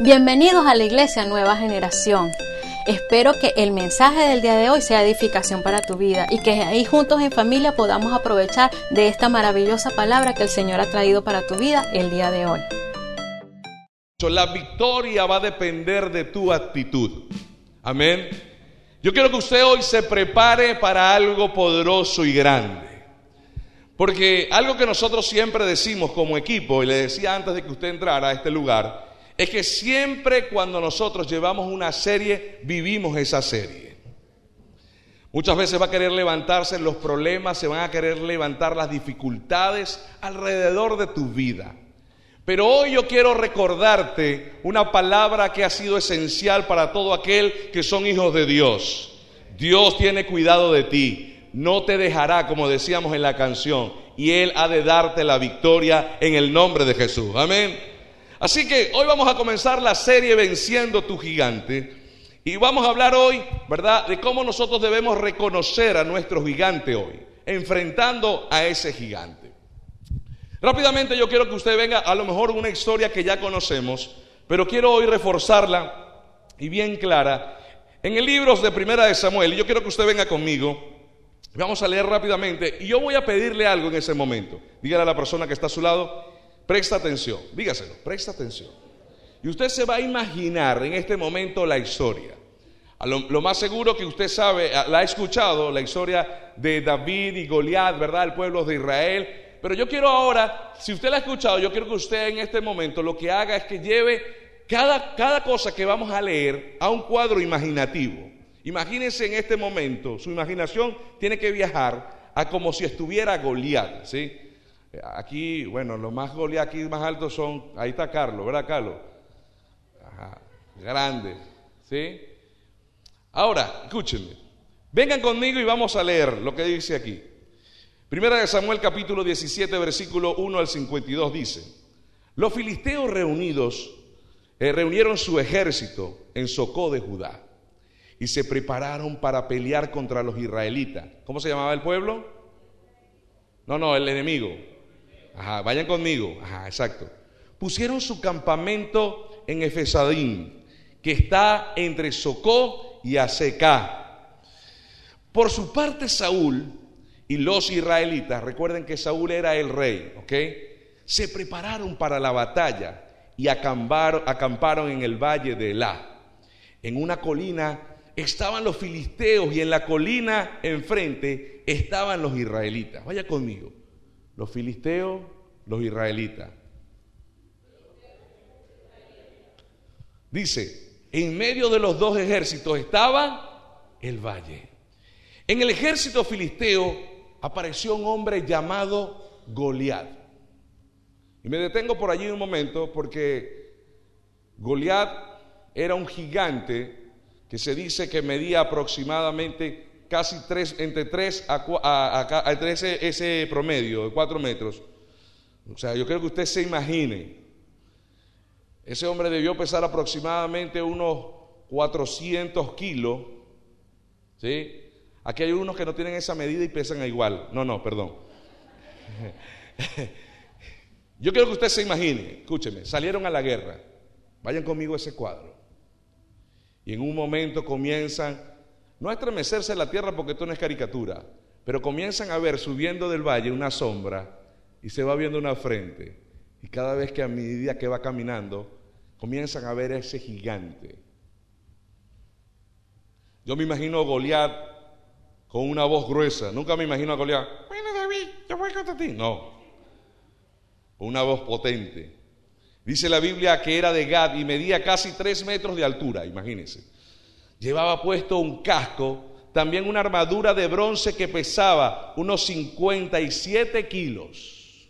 Bienvenidos a la Iglesia Nueva Generación. Espero que el mensaje del día de hoy sea edificación para tu vida y que ahí juntos en familia podamos aprovechar de esta maravillosa palabra que el Señor ha traído para tu vida el día de hoy. La victoria va a depender de tu actitud. Amén. Yo quiero que usted hoy se prepare para algo poderoso y grande. Porque algo que nosotros siempre decimos como equipo, y le decía antes de que usted entrara a este lugar, es que siempre cuando nosotros llevamos una serie, vivimos esa serie. Muchas veces va a querer levantarse los problemas, se van a querer levantar las dificultades alrededor de tu vida. Pero hoy yo quiero recordarte una palabra que ha sido esencial para todo aquel que son hijos de Dios. Dios tiene cuidado de ti, no te dejará, como decíamos en la canción, y Él ha de darte la victoria en el nombre de Jesús. Amén. Así que hoy vamos a comenzar la serie Venciendo tu gigante. Y vamos a hablar hoy, ¿verdad?, de cómo nosotros debemos reconocer a nuestro gigante hoy, enfrentando a ese gigante. Rápidamente yo quiero que usted venga a lo mejor una historia que ya conocemos, pero quiero hoy reforzarla y bien clara. En el libro de Primera de Samuel, y yo quiero que usted venga conmigo, vamos a leer rápidamente, y yo voy a pedirle algo en ese momento. Dígale a la persona que está a su lado, Presta atención, dígaselo, presta atención. Y usted se va a imaginar en este momento la historia. lo, más seguro que usted sabe, la ha escuchado, la historia de David y Goliat, ¿verdad? El pueblo de Israel. Pero yo quiero ahora, si usted la ha escuchado, yo quiero que usted en este momento lo que haga es que lleve cada, cada cosa que vamos a leer a un cuadro imaginativo. Imagínense en este momento, su imaginación tiene que viajar a como si estuviera Goliat, ¿sí? Aquí, bueno, los más goleados aquí más altos son, ahí está Carlos, ¿verdad, Carlos? Grande, ¿sí? Ahora, escúchenme, vengan conmigo y vamos a leer lo que dice aquí. Primera de Samuel capítulo 17, versículo 1 al 52 dice, los filisteos reunidos eh, reunieron su ejército en Socó de Judá y se prepararon para pelear contra los israelitas. ¿Cómo se llamaba el pueblo? No, no, el enemigo. Ajá, vayan conmigo. Ajá, exacto. Pusieron su campamento en Efesadín, que está entre Socó y Azecá. Por su parte, Saúl y los israelitas, recuerden que Saúl era el rey, ¿ok? Se prepararon para la batalla y acamparon, acamparon en el valle de Elá. En una colina estaban los filisteos y en la colina enfrente estaban los israelitas. Vaya conmigo los filisteos, los israelitas. Dice, en medio de los dos ejércitos estaba el valle. En el ejército filisteo apareció un hombre llamado Goliat. Y me detengo por allí un momento porque Goliat era un gigante que se dice que medía aproximadamente casi tres, entre 3 a, a, ese, promedio de 4 metros. O sea, yo creo que usted se imagine. Ese hombre debió pesar aproximadamente unos 400 kilos. ¿Sí? Aquí hay unos que no tienen esa medida y pesan igual. No, no, perdón. Yo quiero que usted se imagine, escúcheme, salieron a la guerra. Vayan conmigo a ese cuadro. Y en un momento comienzan no a estremecerse la tierra porque esto no es caricatura, pero comienzan a ver subiendo del valle una sombra y se va viendo una frente. Y cada vez que a medida que va caminando, comienzan a ver ese gigante. Yo me imagino a Goliat con una voz gruesa. Nunca me imagino a Goliat. Bueno, David, yo voy contra ti. No. Con una voz potente. Dice la Biblia que era de Gad y medía casi tres metros de altura, imagínense. Llevaba puesto un casco, también una armadura de bronce que pesaba unos 57 kilos.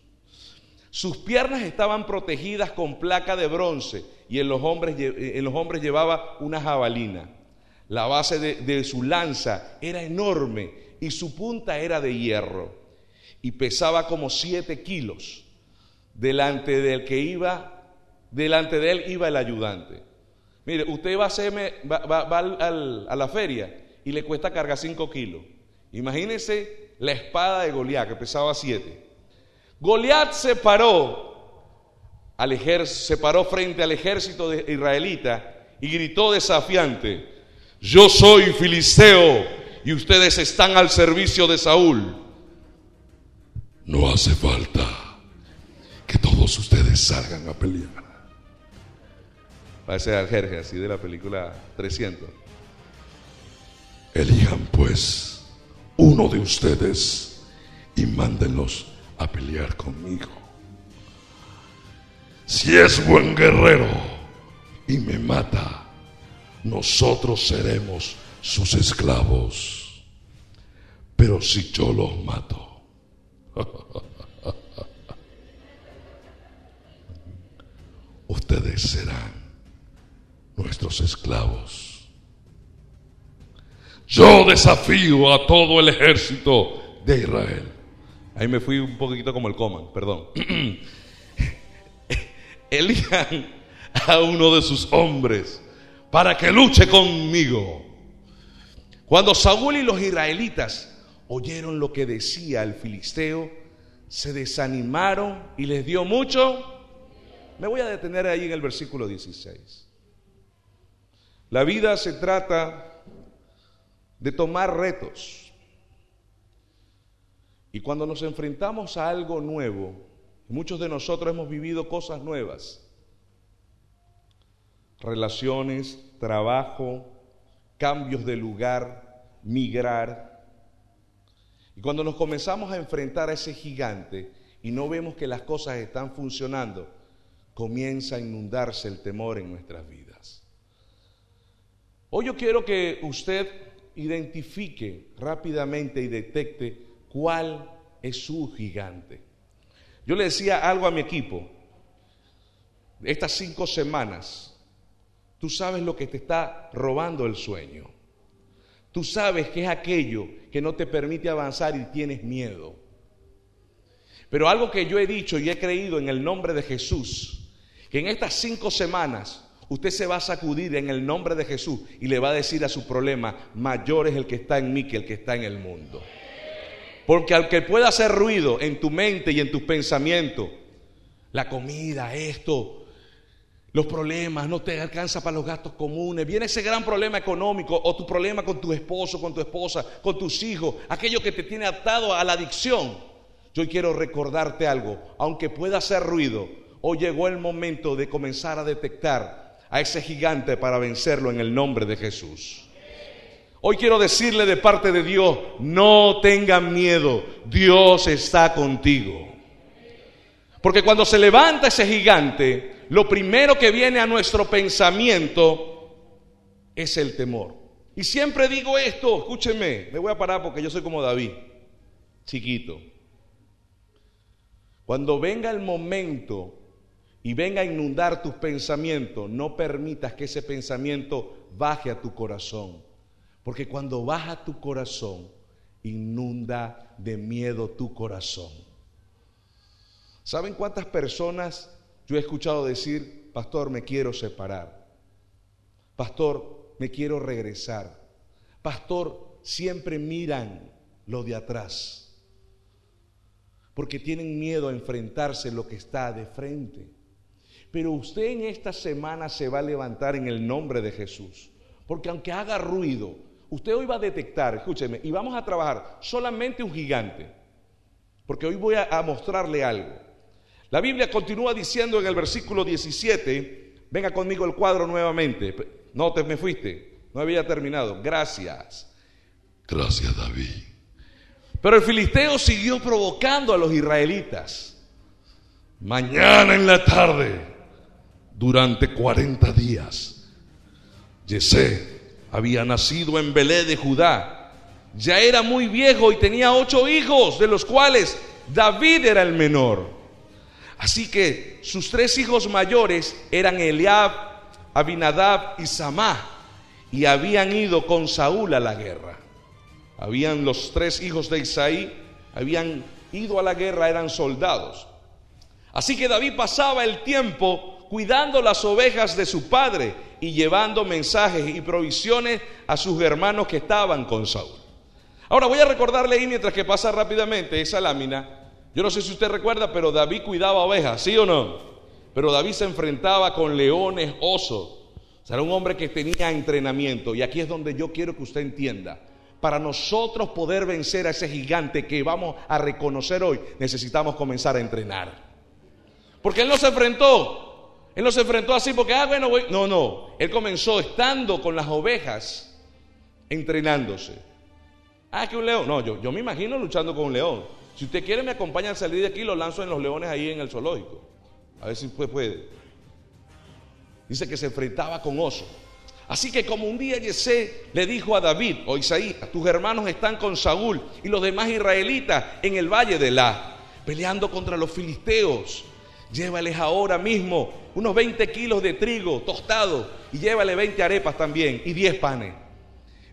Sus piernas estaban protegidas con placa de bronce y en los hombres, en los hombres llevaba una jabalina. La base de, de su lanza era enorme y su punta era de hierro y pesaba como 7 kilos. Delante del que iba, delante de él iba el ayudante. Mire, usted va a, va, a la feria y le cuesta cargar 5 kilos. Imagínese la espada de Goliat que pesaba 7. Goliat se paró al se paró frente al ejército de israelita y gritó desafiante, yo soy filisteo y ustedes están al servicio de Saúl. No hace falta que todos ustedes salgan a pelear. Parece al Jerje, así de la película 300. Elijan pues uno de ustedes y mándenlos a pelear conmigo. Si es buen guerrero y me mata, nosotros seremos sus esclavos. Pero si yo los mato, ustedes serán nuestros esclavos. Yo desafío a todo el ejército de Israel. Ahí me fui un poquito como el coma, perdón. Elijan a uno de sus hombres para que luche conmigo. Cuando Saúl y los israelitas oyeron lo que decía el filisteo, se desanimaron y les dio mucho. Me voy a detener ahí en el versículo 16. La vida se trata de tomar retos. Y cuando nos enfrentamos a algo nuevo, muchos de nosotros hemos vivido cosas nuevas. Relaciones, trabajo, cambios de lugar, migrar. Y cuando nos comenzamos a enfrentar a ese gigante y no vemos que las cosas están funcionando, comienza a inundarse el temor en nuestras vidas. Hoy yo quiero que usted identifique rápidamente y detecte cuál es su gigante. Yo le decía algo a mi equipo, estas cinco semanas, tú sabes lo que te está robando el sueño. Tú sabes que es aquello que no te permite avanzar y tienes miedo. Pero algo que yo he dicho y he creído en el nombre de Jesús, que en estas cinco semanas usted se va a sacudir en el nombre de Jesús y le va a decir a su problema, mayor es el que está en mí que el que está en el mundo. Porque al que pueda hacer ruido en tu mente y en tus pensamientos, la comida, esto, los problemas, no te alcanza para los gastos comunes, viene ese gran problema económico o tu problema con tu esposo, con tu esposa, con tus hijos, aquello que te tiene atado a la adicción. Yo quiero recordarte algo, aunque pueda hacer ruido, hoy llegó el momento de comenzar a detectar a ese gigante para vencerlo en el nombre de Jesús. Hoy quiero decirle de parte de Dios, no tengan miedo, Dios está contigo. Porque cuando se levanta ese gigante, lo primero que viene a nuestro pensamiento es el temor. Y siempre digo esto, escúcheme, me voy a parar porque yo soy como David, chiquito. Cuando venga el momento y venga a inundar tus pensamientos, no permitas que ese pensamiento baje a tu corazón. Porque cuando baja tu corazón, inunda de miedo tu corazón. ¿Saben cuántas personas yo he escuchado decir, pastor, me quiero separar? Pastor, me quiero regresar. Pastor, siempre miran lo de atrás. Porque tienen miedo a enfrentarse lo que está de frente. Pero usted en esta semana se va a levantar en el nombre de Jesús. Porque aunque haga ruido, usted hoy va a detectar, escúcheme, y vamos a trabajar solamente un gigante. Porque hoy voy a, mostrarle algo. La Biblia continúa diciendo en el versículo 17, venga conmigo el cuadro nuevamente. No te me fuiste, no había terminado. Gracias. Gracias, David. Pero el filisteo siguió provocando a los israelitas. Mañana en la tarde durante 40 días. Yesé había nacido en Belé de Judá. Ya era muy viejo y tenía ocho hijos, de los cuales David era el menor. Así que sus tres hijos mayores eran Eliab, Abinadab y Samá, y habían ido con Saúl a la guerra. Habían los tres hijos de Isaí, habían ido a la guerra, eran soldados. Así que David pasaba el tiempo cuidando las ovejas de su padre y llevando mensajes y provisiones a sus hermanos que estaban con Saúl. Ahora voy a recordarle ahí mientras que pasa rápidamente esa lámina. Yo no sé si usted recuerda, pero David cuidaba ovejas, ¿sí o no? pero David se enfrentaba con leones, osos. O sea, era un hombre que tenía entrenamiento. Y aquí es donde yo quiero que usted entienda. Para nosotros poder vencer a ese gigante que vamos a reconocer hoy, necesitamos comenzar a entrenar. Porque él no se enfrentó. Él no se enfrentó así porque, ah, bueno, voy. No, no. Él comenzó estando con las ovejas, entrenándose. Ah, que un león. No, yo, yo me imagino luchando con un león. Si usted quiere, me acompaña a salir de aquí y lo lanzo en los leones ahí en el zoológico. A ver si puede. Dice que se enfrentaba con oso. Así que como un día Yesé le dijo a David o Isaías, tus hermanos están con Saúl y los demás israelitas en el valle de La, peleando contra los filisteos. Llévales ahora mismo unos 20 kilos de trigo tostado y llévale 20 arepas también y 10 panes.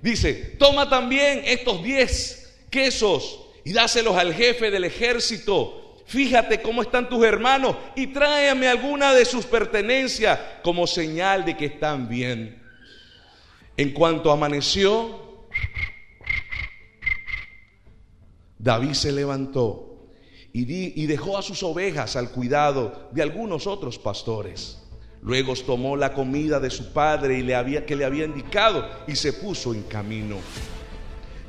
Dice, toma también estos 10 quesos y dáselos al jefe del ejército fíjate cómo están tus hermanos y tráeme alguna de sus pertenencias como señal de que están bien. En cuanto amaneció, David se levantó y, dejó a sus ovejas al cuidado de algunos otros pastores. Luego tomó la comida de su padre y le había, que le había indicado y se puso en camino.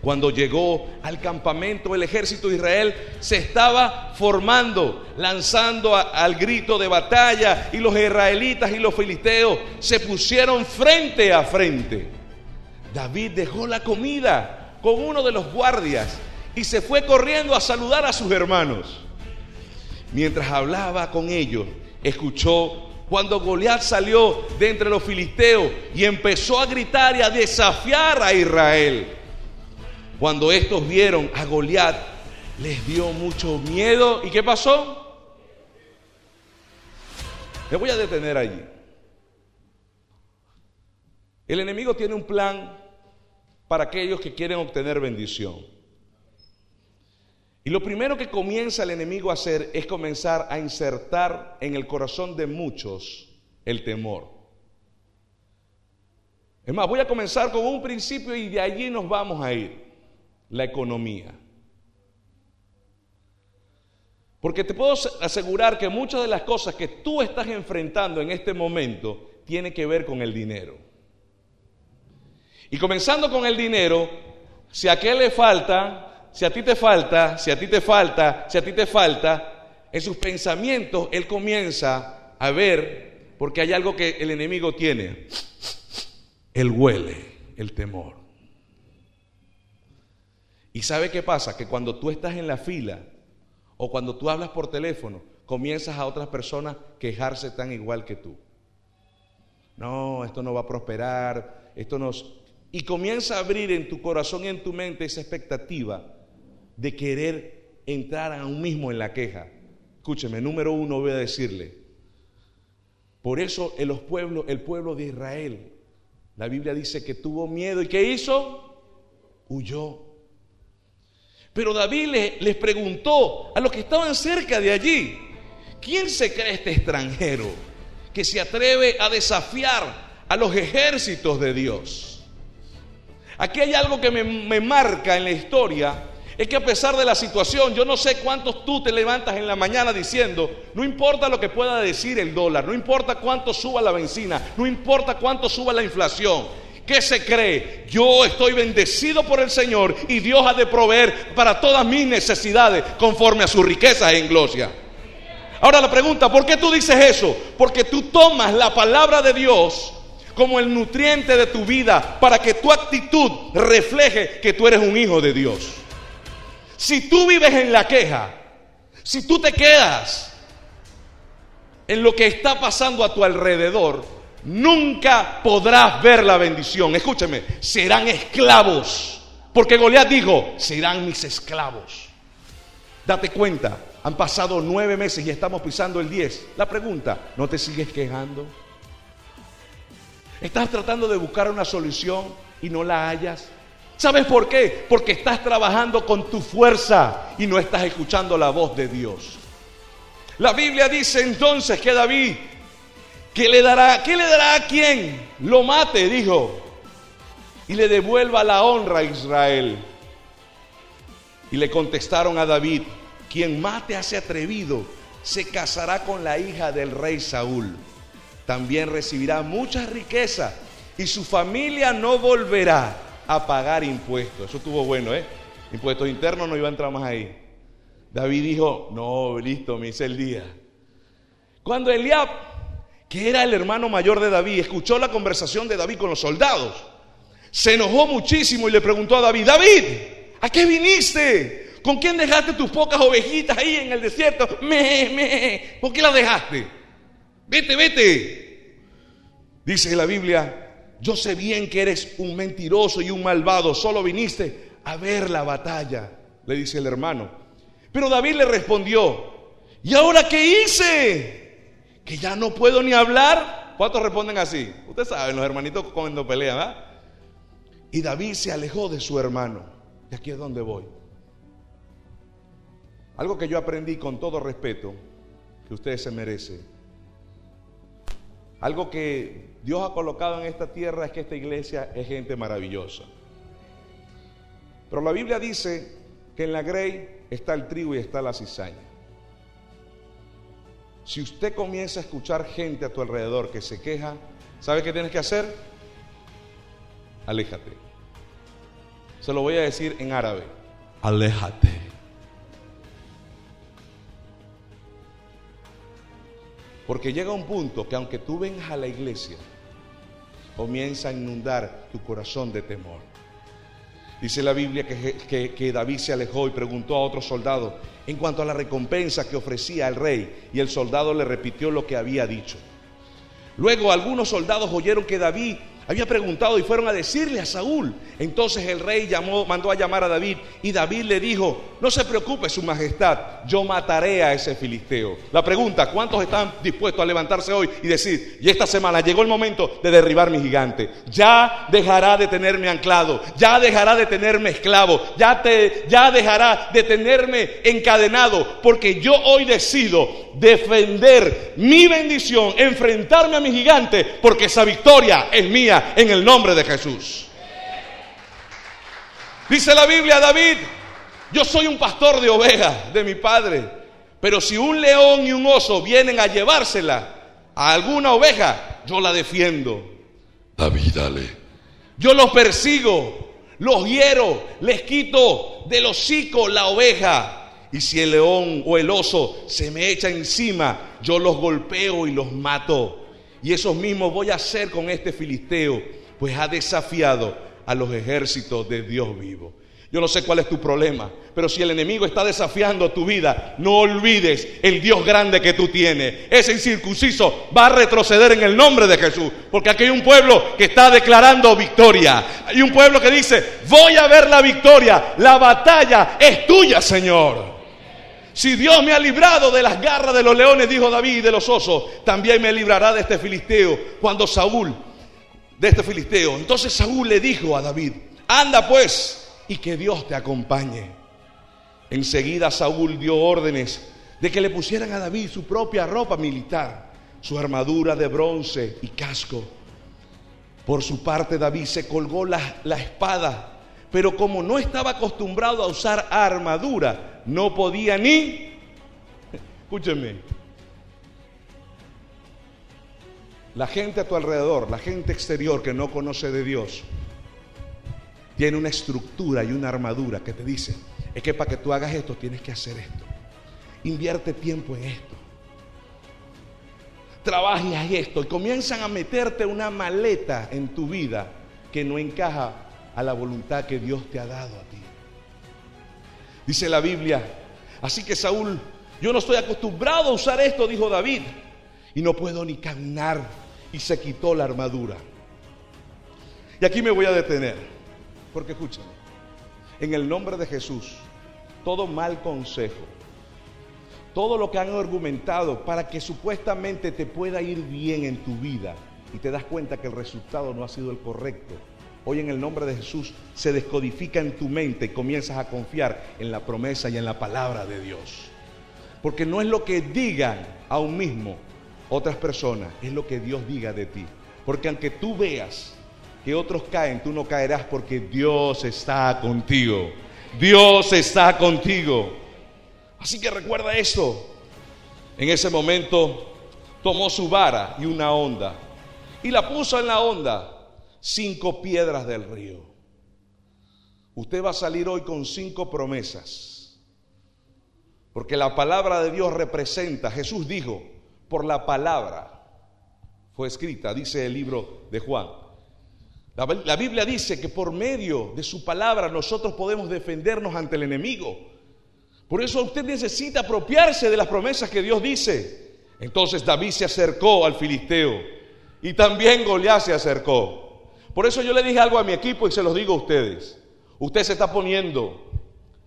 Cuando llegó al campamento, el ejército de Israel se estaba formando, lanzando al grito de batalla y los israelitas y los filisteos se pusieron frente a frente. David dejó la comida con uno de los guardias y se fue corriendo a saludar a sus hermanos. Mientras hablaba con ellos, escuchó cuando Goliat salió de entre los filisteos y empezó a gritar y a desafiar a Israel. Cuando estos vieron a Goliat, les dio mucho miedo. ¿Y qué pasó? Me voy a detener allí. El enemigo tiene un plan para aquellos que quieren obtener bendición. Y lo primero que comienza el enemigo a hacer es comenzar a insertar en el corazón de muchos el temor. Es más, voy a comenzar con un principio y de allí nos vamos a ir la economía. Porque te puedo asegurar que muchas de las cosas que tú estás enfrentando en este momento tienen que ver con el dinero. Y comenzando con el dinero, si a aquel le falta, si a ti te falta, si a ti te falta, si a ti te falta, en sus pensamientos él comienza a ver, porque hay algo que el enemigo tiene, él huele el temor. ¿Y sabe qué pasa? Que cuando tú estás en la fila o cuando tú hablas por teléfono, comienzas a otras personas quejarse tan igual que tú. No, esto no va a prosperar, esto no... Y comienza a abrir en tu corazón y en tu mente esa expectativa de querer entrar aún mismo en la queja. Escúcheme, número uno voy a decirle. Por eso en los pueblos, el pueblo de Israel, la Biblia dice que tuvo miedo y ¿qué hizo? Huyó. Pero David les, preguntó a los que estaban cerca de allí, ¿quién se cree este extranjero que se atreve a desafiar a los ejércitos de Dios? Aquí hay algo que me marca en la historia es que a pesar de la situación, yo no sé cuántos tú te levantas en la mañana diciendo, no importa lo que pueda decir el dólar, no importa cuánto suba la benzina, no importa cuánto suba la inflación, ¿Qué se cree? Yo estoy bendecido por el Señor y Dios ha de proveer para todas mis necesidades conforme a su riqueza en gloria. Ahora la pregunta, ¿por qué tú dices eso? Porque tú tomas la palabra de Dios como el nutriente de tu vida para que tu actitud refleje que tú eres un hijo de Dios. Si tú vives en la queja, si tú te quedas en lo que está pasando a tu alrededor, nunca podrás ver la bendición. Escúcheme, serán esclavos. Porque Goliat dijo, serán mis esclavos. Date cuenta, han pasado nueve meses y estamos pisando el diez. La pregunta, ¿no te sigues quejando? ¿Estás tratando de buscar una solución y no la hallas? ¿Sabes por qué? Porque estás trabajando con tu fuerza y no estás escuchando la voz de Dios. La Biblia dice entonces que David ¿Qué le dará? ¿Qué le dará a quien lo mate? Dijo. Y le devuelva la honra a Israel. Y le contestaron a David, quien mate a ese atrevido se casará con la hija del rey Saúl. También recibirá mucha riqueza y su familia no volverá a pagar impuestos. Eso estuvo bueno, ¿eh? Impuestos internos no iba a entrar más ahí. David dijo, no, listo, me hice el día. Cuando Eliab, que era el hermano mayor de David, escuchó la conversación de David con los soldados, se enojó muchísimo y le preguntó a David, David, ¿a qué viniste? ¿Con quién dejaste tus pocas ovejitas ahí en el desierto? Me, me, ¿por qué las dejaste? Vete, vete. Dice la Biblia, yo sé bien que eres un mentiroso y un malvado, solo viniste a ver la batalla, le dice el hermano. Pero David le respondió, ¿y ahora qué hice? Que ya no puedo ni hablar. ¿Cuántos responden así? Ustedes saben, los hermanitos cuando pelean, ¿verdad? Y David se alejó de su hermano. Y aquí es donde voy. Algo que yo aprendí con todo respeto, que ustedes se merecen. Algo que Dios ha colocado en esta tierra es que esta iglesia es gente maravillosa. Pero la Biblia dice que en la grey está el trigo y está la cizaña. Si usted comienza a escuchar gente a tu alrededor que se queja, ¿sabe qué tienes que hacer? Aléjate. Se lo voy a decir en árabe. Aléjate. Porque llega un punto que aunque tú vengas a la iglesia, comienza a inundar tu corazón de temor. Dice la Biblia que, que, David se alejó y preguntó a otro soldado en cuanto a la recompensa que ofrecía el rey, y el soldado le repitió lo que había dicho. Luego algunos soldados oyeron que David había preguntado y fueron a decirle a Saúl. Entonces el rey llamó, mandó a llamar a David y David le dijo, no se preocupe su majestad, yo mataré a ese filisteo. La pregunta, ¿cuántos están dispuestos a levantarse hoy y decir, y esta semana llegó el momento de derribar mi gigante? Ya dejará de tenerme anclado, ya dejará de tenerme esclavo, ya, te, ya dejará de tenerme encadenado, porque yo hoy decido defender mi bendición, enfrentarme a mi gigante, porque esa victoria es mía en el nombre de Jesús. Dice la Biblia, David, yo soy un pastor de ovejas de mi padre, pero si un león y un oso vienen a llevársela a alguna oveja, yo la defiendo. David, dale. Yo los persigo, los hiero, les quito del hocico la oveja. Y si el león o el oso se me echa encima, yo los golpeo y los mato. Y eso mismo voy a hacer con este filisteo, pues ha desafiado a los ejércitos de Dios vivo. Yo no sé cuál es tu problema, pero si el enemigo está desafiando tu vida, no olvides el Dios grande que tú tienes. Ese incircunciso va a retroceder en el nombre de Jesús, porque aquí hay un pueblo que está declarando victoria. Hay un pueblo que dice, voy a ver la victoria, la batalla es tuya, Señor. Si Dios me ha librado de las garras de los leones, dijo David, y de los osos, también me librará de este filisteo. Cuando Saúl, de este filisteo, entonces Saúl le dijo a David, anda pues y que Dios te acompañe. Enseguida Saúl dio órdenes de que le pusieran a David su propia ropa militar, su armadura de bronce y casco. Por su parte David se colgó la, la espada pero como no estaba acostumbrado a usar armadura, no podía ni, escúcheme, la gente a tu alrededor, la gente exterior que no conoce de Dios, tiene una estructura y una armadura que te dice, es que para que tú hagas esto tienes que hacer esto. Invierte tiempo en esto. Trabajes esto y comienzan a meterte una maleta en tu vida que no encaja a la voluntad que Dios te ha dado a ti. Dice la Biblia, así que Saúl, yo no estoy acostumbrado a usar esto, dijo David, y no puedo ni caminar, y se quitó la armadura. Y aquí me voy a detener, porque escúchame, en el nombre de Jesús, todo mal consejo, todo lo que han argumentado para que supuestamente te pueda ir bien en tu vida y te das cuenta que el resultado no ha sido el correcto, Hoy en el nombre de Jesús se descodifica en tu mente y comienzas a confiar en la promesa y en la palabra de Dios. Porque no es lo que digan a un mismo otras personas, es lo que Dios diga de ti. Porque aunque tú veas que otros caen, tú no caerás porque Dios está contigo. Dios está contigo. Así que recuerda esto. En ese momento tomó su vara y una onda y la puso en la onda cinco piedras del río. Usted va a salir hoy con cinco promesas. Porque la palabra de Dios representa, Jesús dijo, por la palabra fue escrita, dice el libro de Juan. La, Biblia dice que por medio de su palabra nosotros podemos defendernos ante el enemigo. Por eso usted necesita apropiarse de las promesas que Dios dice. Entonces David se acercó al filisteo y también Goliat se acercó. Por eso yo le dije algo a mi equipo y se los digo a ustedes. Usted se está poniendo,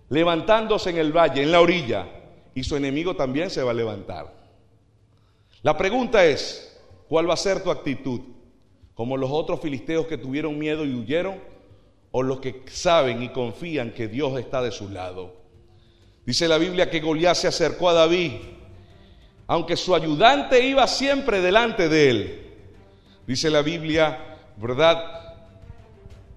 levantándose en el valle, en la orilla, y su enemigo también se va a levantar. La pregunta es, ¿cuál va a ser tu actitud? como los otros filisteos que tuvieron miedo y huyeron, o los que saben y confían que Dios está de su lado. Dice la Biblia que Goliat se acercó a David, aunque su ayudante iba siempre delante de él. Dice la Biblia, ¿verdad?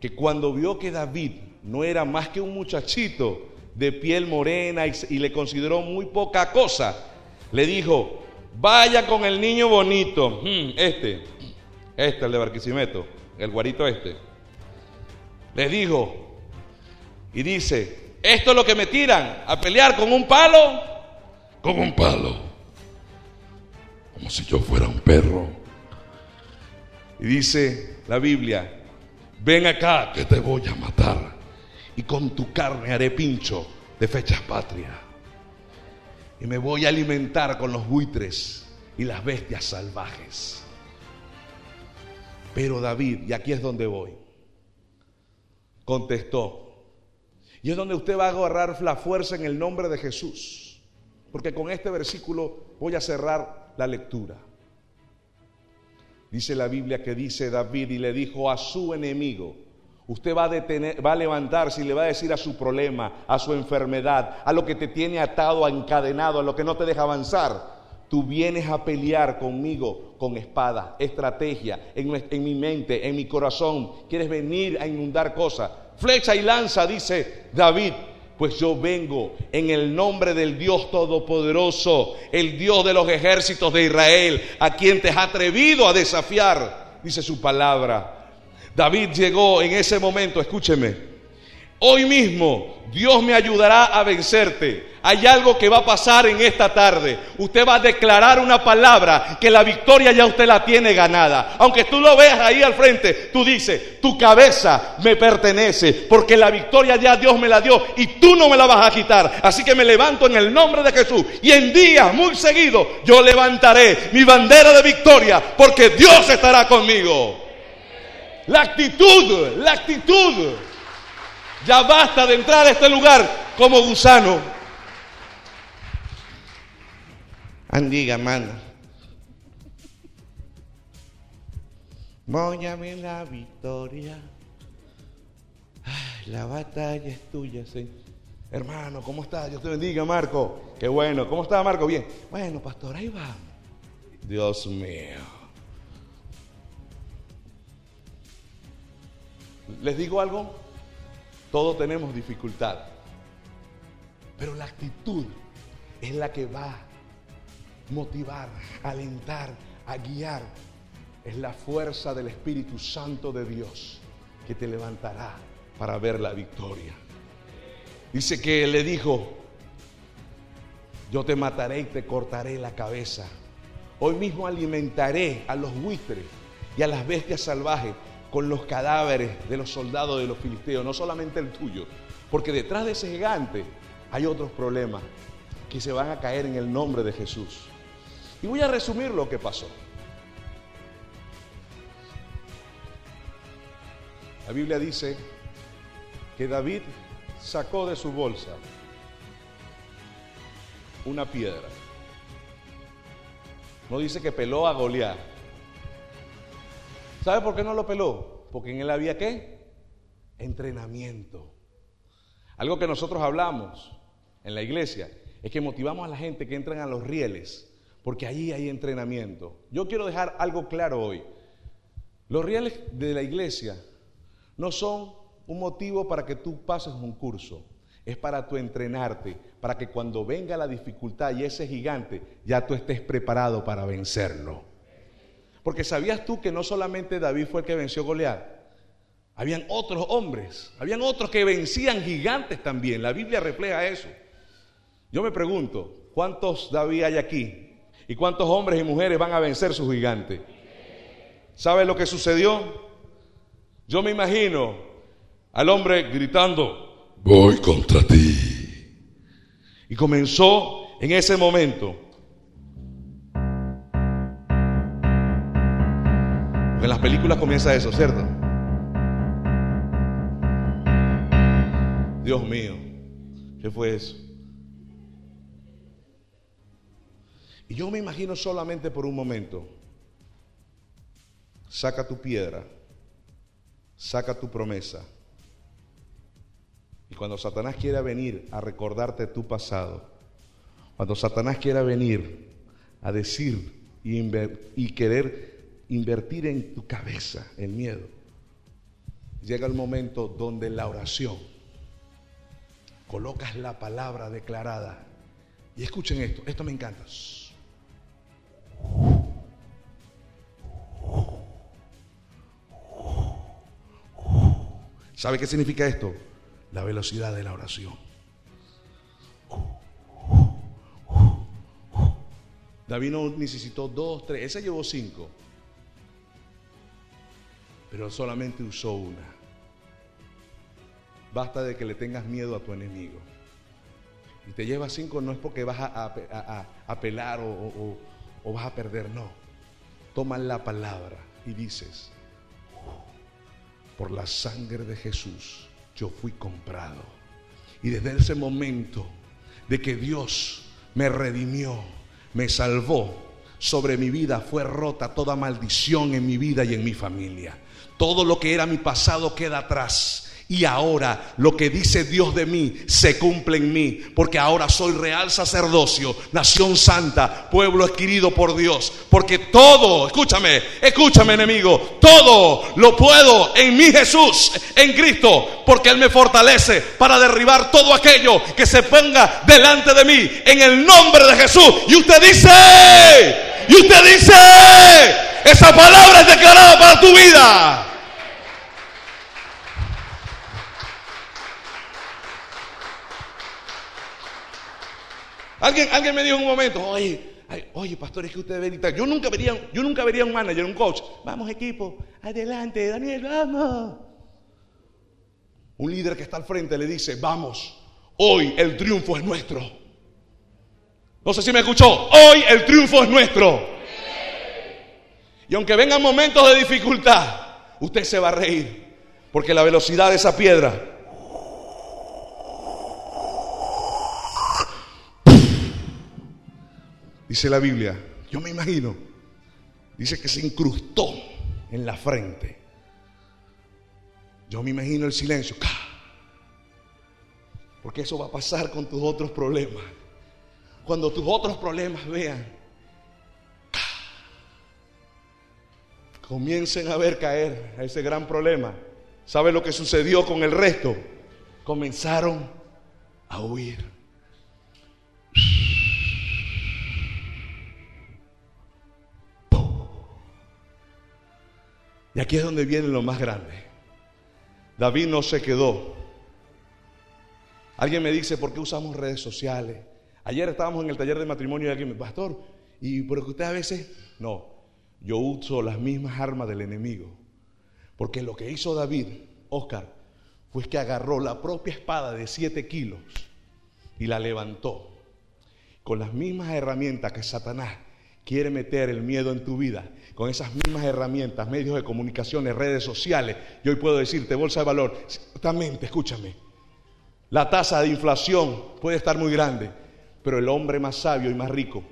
Que cuando vio que David no era más que un muchachito de piel morena y, le consideró muy poca cosa, le dijo, vaya con el niño bonito, hmm, este, este, el de Barquisimeto, el guarito este, les dijo y dice, esto es lo que me tiran a pelear con un palo, con un palo, como si yo fuera un perro. Y dice la Biblia, ven acá que te voy a matar y con tu carne haré pincho de fechas patrias. Y me voy a alimentar con los buitres y las bestias salvajes. Pero David, y aquí es donde voy, contestó. Y es donde usted va a agarrar la fuerza en el nombre de Jesús. Porque con este versículo voy a cerrar la lectura. Dice la Biblia que dice David y le dijo a su enemigo, usted va a, detener, va a levantarse y le va a decir a su problema, a su enfermedad, a lo que te tiene atado, encadenado, a lo que no te deja avanzar. Tú vienes a pelear conmigo con espada, estrategia, en, mi mente, en mi corazón. Quieres venir a inundar cosas. Flecha y lanza, dice David. Pues yo vengo en el nombre del Dios Todopoderoso, el Dios de los ejércitos de Israel, a quien te has atrevido a desafiar, dice su palabra. David llegó en ese momento, escúcheme, hoy mismo Dios me ayudará a vencerte. Hay algo que va a pasar en esta tarde. Usted va a declarar una palabra que la victoria ya usted la tiene ganada. Aunque tú lo veas ahí al frente, tú dices, tu cabeza me pertenece porque la victoria ya Dios me la dio y tú no me la vas a quitar. Así que me levanto en el nombre de Jesús y en días muy seguidos yo levantaré mi bandera de victoria porque Dios estará conmigo. La actitud, la actitud. Ya basta de entrar a este lugar como gusano. Andiga, mano. Ver la victoria. la batalla es tuya, Señor. Hermano, ¿cómo estás? Dios te bendiga, Marco. Qué bueno. ¿Cómo está, Marco? Bien. Bueno, pastor, ahí va. Dios mío. ¿Les digo algo? Todos tenemos dificultad. Pero la actitud es la que va motivar, alentar, a guiar. Es la fuerza del Espíritu Santo de Dios que te levantará para ver la victoria. Dice que le dijo, yo te mataré y te cortaré la cabeza. Hoy mismo alimentaré a los buitres y a las bestias salvajes con los cadáveres de los soldados de los filisteos, no solamente el tuyo, porque detrás de ese gigante hay otros problemas que se van a caer en el nombre de Jesús. Y voy a resumir lo que pasó. La Biblia dice que David sacó de su bolsa una piedra. No dice que peló a Goliat. ¿Sabe por qué no lo peló? Porque en él había qué? Entrenamiento. Algo que nosotros hablamos en la iglesia es que motivamos a la gente que entran a los rieles porque ahí hay entrenamiento. Yo quiero dejar algo claro hoy. Los reales de la iglesia no son un motivo para que tú pases un curso, es para tu entrenarte, para que cuando venga la dificultad y ese gigante, ya tú estés preparado para vencerlo. Porque sabías tú que no solamente David fue el que venció Goliat, habían otros hombres, habían otros que vencían gigantes también. La Biblia refleja eso. Yo me pregunto, ¿cuántos David hay aquí? ¿Y cuántos hombres y mujeres van a vencer su gigante? ¿Sabe lo que sucedió? Yo me imagino al hombre gritando, Voy contra ti. y comenzó en ese momento. Películas comienza eso, ¿cierto? Dios mío, ¿qué fue eso? Y yo me imagino solamente por un momento, saca tu piedra, saca tu promesa. Y cuando Satanás quiera venir a recordarte tu pasado, cuando Satanás quiera venir a decir y, y querer invertir en tu cabeza el miedo, llega el momento donde la oración colocas la palabra declarada. Y escuchen esto, esto me encanta. ¿Sabe qué significa esto? La velocidad de la oración. David no necesitó dos, tres, él se llevó cinco, pero solamente usó una. Basta de que le tengas miedo a tu enemigo. Y te llevas cinco no es porque vas a, apelar o- o vas a perder, no. Toma la palabra y dices, por la sangre de Jesús yo fui comprado. Y desde ese momento de que Dios me redimió, me salvó, sobre mi vida fue rota toda maldición en mi vida y en mi familia. Todo lo que era mi pasado queda atrás. Y ahora lo que dice Dios de mí se cumple en mí, porque ahora soy real sacerdocio, nación santa, pueblo adquirido por Dios. Porque todo, escúchame, escúchame enemigo, todo lo puedo en mi Jesús, en Cristo, porque Él me fortalece para derribar todo aquello que se ponga delante de mí, en el nombre de Jesús. Y usted dice, y usted dice, esa palabra es declarada para tu vida. Alguien, alguien me dijo en un momento, oye, oye, pastor, es que usted ve Yo nunca vería, yo nunca vería un manager, un coach. Vamos, equipo, adelante, Daniel, vamos. Un líder que está al frente le dice, vamos, hoy el triunfo es nuestro. No sé si me escuchó, hoy el triunfo es nuestro. Y aunque vengan momentos de dificultad, usted se va a reír, porque la velocidad de esa piedra Dice la Biblia, yo me imagino, dice que se incrustó en la frente. Yo me imagino el silencio, porque eso va a pasar con tus otros problemas. Cuando tus otros problemas vean, comiencen a ver caer ese gran problema. ¿Sabe lo que sucedió con el resto? Comenzaron a huir. Y aquí es donde viene lo más grande. David no se quedó. Alguien me dice, ¿por qué usamos redes sociales? Ayer estábamos en el taller de matrimonio y alguien me pastor, y porque usted a veces, no, yo uso las mismas armas del enemigo. Porque lo que hizo David, Oscar, fue que agarró la propia espada de 7 kilos y la levantó. Con las mismas herramientas que Satanás quiere meter el miedo en tu vida, con esas mismas herramientas, medios de comunicaciones, redes sociales, yo hoy puedo decirte, bolsa de valor, escúchame, la tasa de inflación puede estar muy grande, pero el hombre más sabio y más rico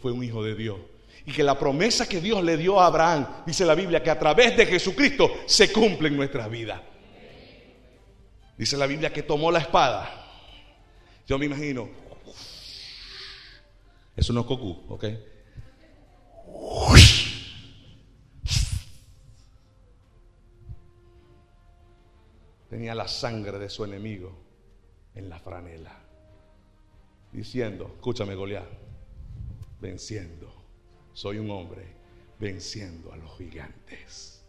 fue un hijo de Dios. Y que la promesa que Dios le dio a Abraham, dice la Biblia, que a través de Jesucristo se cumple en nuestra vida. Dice la Biblia que tomó la espada. Yo me imagino, eso no es cocú, ¿ok? Tenía la sangre de su enemigo en la franela. diciendo, escúchame Goliat, venciendo, soy un hombre venciendo a los gigantes.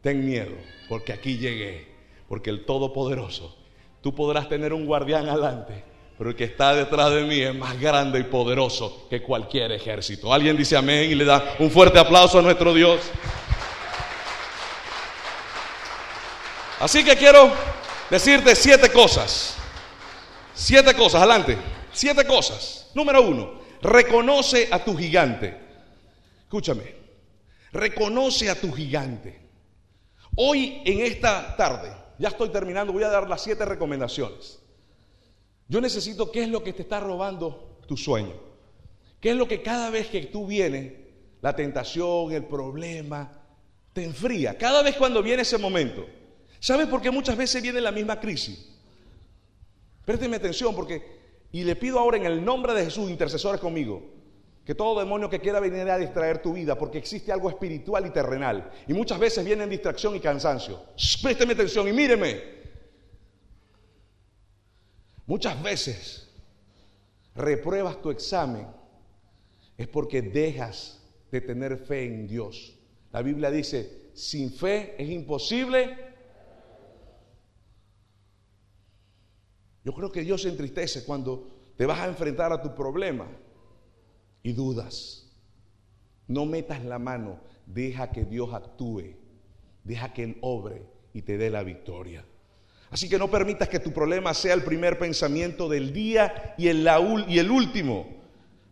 Ten miedo, porque aquí llegué, porque el Todopoderoso, tú podrás tener un guardián adelante, pero el que está detrás de mí es más grande y poderoso que cualquier ejército. Alguien dice amén y le da un fuerte aplauso a nuestro Dios. Así que quiero decirte siete cosas. Siete cosas, adelante. Siete cosas. Número uno, reconoce a tu gigante. Escúchame, reconoce a tu gigante. Hoy en esta tarde, ya estoy terminando, voy a dar las siete recomendaciones. Yo necesito qué es lo que te está robando tu sueño. ¿Qué es lo que cada vez que tú vienes, la tentación, el problema, te enfría? Cada vez cuando viene ese momento. ¿Sabes por qué muchas veces viene la misma crisis? Présteme atención porque, y le pido ahora en el nombre de Jesús, intercesores conmigo, que todo demonio que quiera venir a distraer tu vida, porque existe algo espiritual y terrenal, y muchas veces viene en distracción y cansancio. Présteme atención y míreme. Muchas veces repruebas tu examen es porque dejas de tener fe en Dios. La Biblia dice, sin fe es imposible. Yo creo que Dios se entristece cuando te vas a enfrentar a tu problema y dudas. No metas la mano, deja que Dios actúe, deja que Él obre y te dé la victoria. Así que no permitas que tu problema sea el primer pensamiento del día y el, y el último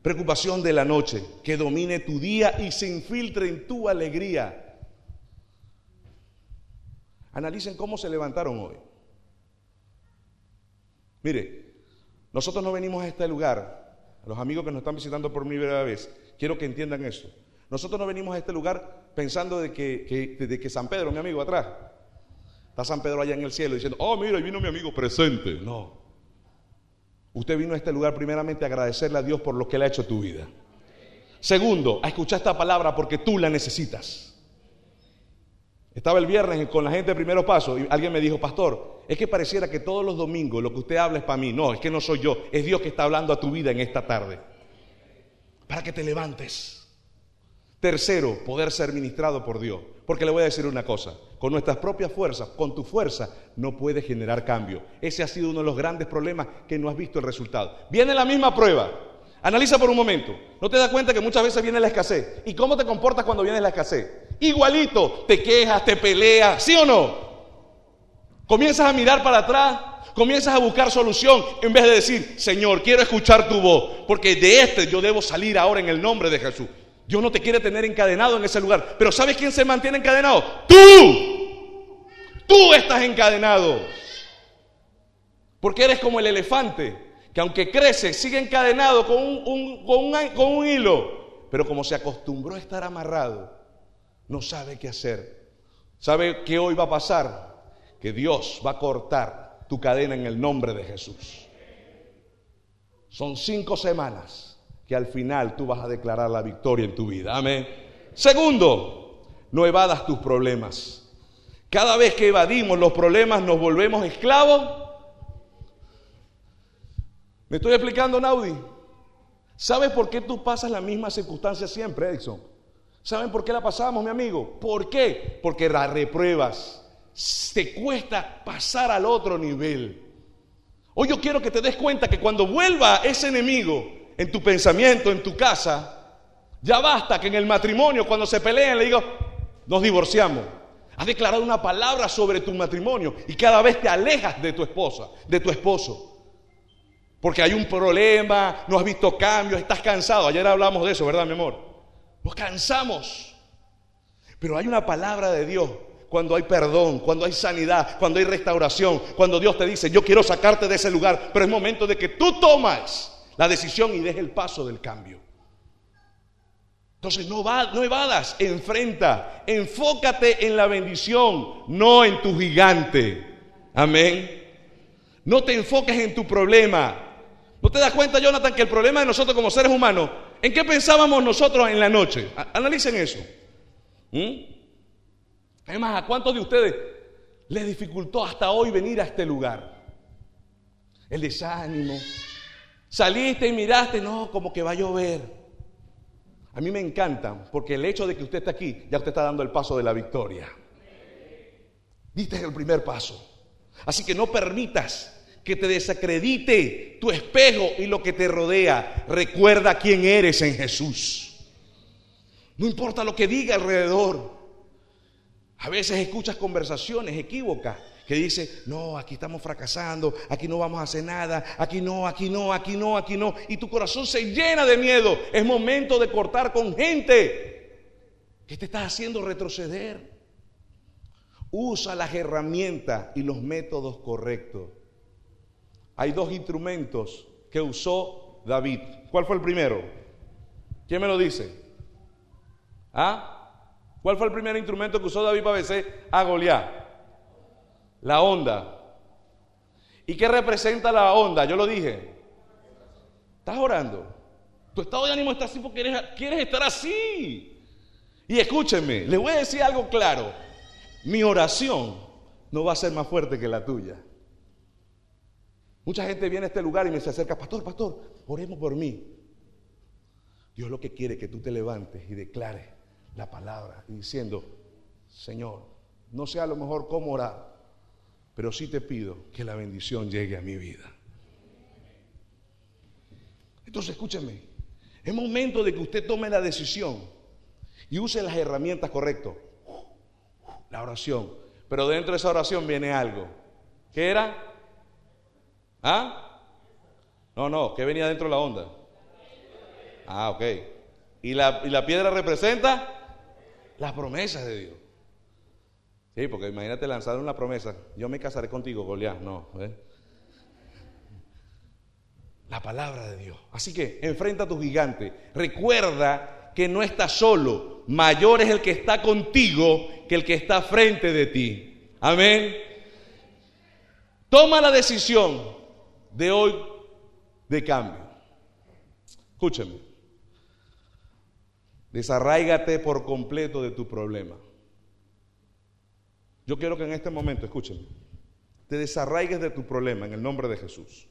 preocupación de la noche, que domine tu día y se infiltre en tu alegría. Analicen cómo se levantaron hoy. Mire, nosotros no venimos a este lugar, a los amigos que nos están visitando por primera vez, quiero que entiendan eso. Nosotros no venimos a este lugar pensando de que, de que San Pedro, mi amigo atrás, Está San Pedro allá en el cielo diciendo, oh, mira, vino mi amigo presente. No. Usted vino a este lugar primeramente a agradecerle a Dios por lo que le ha hecho tu vida. Segundo, a escuchar esta palabra porque tú la necesitas. Estaba el viernes con la gente de primeros pasos y alguien me dijo, pastor, es que pareciera que todos los domingos lo que usted habla es para mí. No, es que no soy yo, es Dios que está hablando a tu vida en esta tarde. Para que te levantes. Tercero, poder ser ministrado por Dios. Porque le voy a decir una cosa, con nuestras propias fuerzas, con tu fuerza, no puedes generar cambio. Ese ha sido uno de los grandes problemas que no has visto el resultado. Viene la misma prueba. Analiza por un momento. ¿No te das cuenta que muchas veces viene la escasez? ¿Y cómo te comportas cuando viene la escasez? Igualito, te quejas, te peleas, ¿sí o no? Comienzas a mirar para atrás, comienzas a buscar solución en vez de decir, Señor, quiero escuchar tu voz, porque de este yo debo salir ahora en el nombre de Jesús. Dios no te quiere tener encadenado en ese lugar. Pero ¿sabes quién se mantiene encadenado? Tú. Tú estás encadenado. Porque eres como el elefante, que aunque crece, sigue encadenado con un, con un hilo. Pero como se acostumbró a estar amarrado, no sabe qué hacer. ¿Sabe qué hoy va a pasar? Que Dios va a cortar tu cadena en el nombre de Jesús. Son cinco semanas que al final tú vas a declarar la victoria en tu vida. Amén. Segundo, no evadas tus problemas. Cada vez que evadimos los problemas nos volvemos esclavos. ¿Me estoy explicando, Naudi? ¿Sabes por qué tú pasas la misma circunstancia siempre, Edison? ¿Saben por qué la pasamos, mi amigo? ¿Por qué? Porque la repruebas. Te cuesta pasar al otro nivel. Hoy yo quiero que te des cuenta que cuando vuelva ese enemigo, en tu pensamiento, en tu casa, ya basta que en el matrimonio, cuando se peleen, le digo, nos divorciamos. Has declarado una palabra sobre tu matrimonio y cada vez te alejas de tu esposa, de tu esposo. Porque hay un problema, no has visto cambios, estás cansado. Ayer hablamos de eso, ¿verdad, mi amor? Nos cansamos. Pero hay una palabra de Dios cuando hay perdón, cuando hay sanidad, cuando hay restauración, cuando Dios te dice, yo quiero sacarte de ese lugar, pero es momento de que tú tomas la decisión y deje el paso del cambio. Entonces no, va, no evadas, enfrenta, enfócate en la bendición, no en tu gigante. Amén. No te enfoques en tu problema. ¿No te das cuenta, Jonathan, que el problema de nosotros como seres humanos, ¿en qué pensábamos nosotros en la noche? analicen eso. ¿Mm? Además, ¿a cuántos de ustedes les dificultó hasta hoy venir a este lugar? El desánimo, Saliste y miraste, no, como que va a llover. A mí me encanta porque el hecho de que usted esté aquí, ya usted está dando el paso de la victoria. Diste el primer paso. Así que no permitas que te desacredite tu espejo y lo que te rodea. Recuerda quién eres en Jesús. No importa lo que diga alrededor. A veces escuchas conversaciones equívocas que dice, no, aquí estamos fracasando, aquí no vamos a hacer nada, aquí no, aquí no, aquí no, aquí no. Y tu corazón se llena de miedo. Es momento de cortar con gente que te está haciendo retroceder. Usa las herramientas y los métodos correctos. Hay dos instrumentos que usó David. ¿Cuál fue el primero? ¿Quién me lo dice? ¿Ah? ¿Cuál fue el primer instrumento que usó David para vencer a Goliat? La onda. ¿Y qué representa la onda? Yo lo dije. Estás orando. Tu estado de ánimo está así porque quieres estar así. Y escúchenme, les voy a decir algo claro. Mi oración no va a ser más fuerte que la tuya. Mucha gente viene a este lugar y me se acerca, pastor, pastor, oremos por mí. Dios lo que quiere es que tú te levantes y declares la palabra y diciendo, Señor, no sé a lo mejor cómo orar, pero sí te pido que la bendición llegue a mi vida. Entonces escúcheme, es momento de que usted tome la decisión y use las herramientas correctas. La oración. Pero dentro de esa oración viene algo. ¿Qué era? ¿Ah? No, no, ¿qué venía dentro de la onda? Ah, ok. ¿Y la, y la piedra representa? Las promesas de Dios. Sí, porque imagínate lanzar una promesa. Yo me casaré contigo, Goliat. No. ¿eh? La palabra de Dios. Así que enfrenta a tu gigante. Recuerda que no estás solo. Mayor es el que está contigo que el que está frente de ti. Amén. Toma la decisión de hoy de cambio. Escúchame. Desarráigate por completo de tu problema. Yo quiero que en este momento, escúchame, te desarraigues de tu problema en el nombre de Jesús.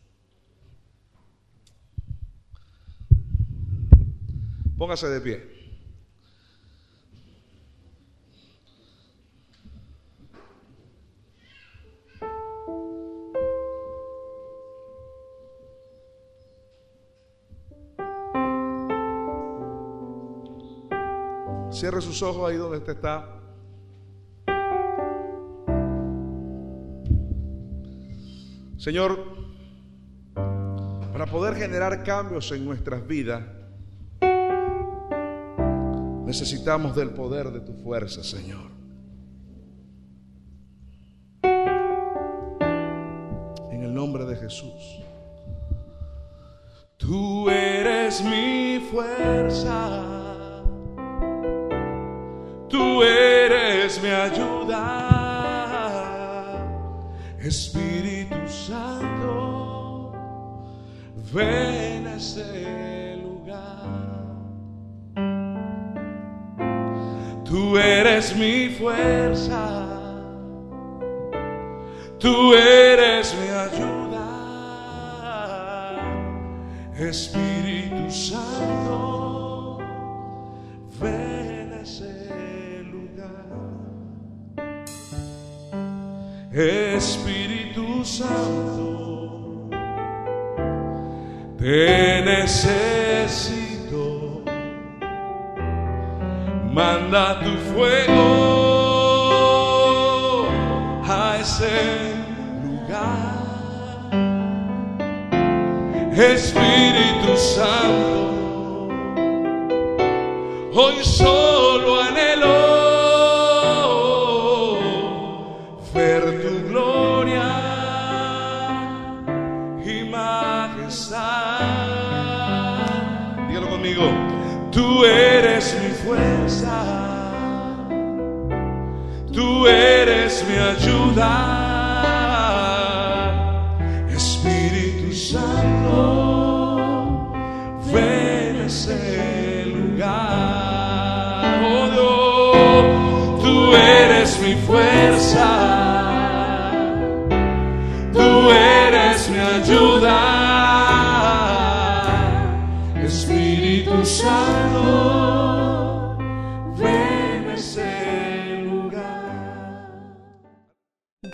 Póngase de pie. Cierre sus ojos ahí donde usted está. Señor, para poder generar cambios en nuestras vidas, necesitamos del poder de tu fuerza, Señor. En el nombre de Jesús. Tú eres mi fuerza tú eres mi ayuda, Espíritu Santo, ven a ese lugar. Tú eres mi fuerza, tú eres mi ayuda, Espíritu Santo, Espíritu Santo, te necesito. Manda tu fuego a ese lugar. Espíritu Santo, hoy solo mi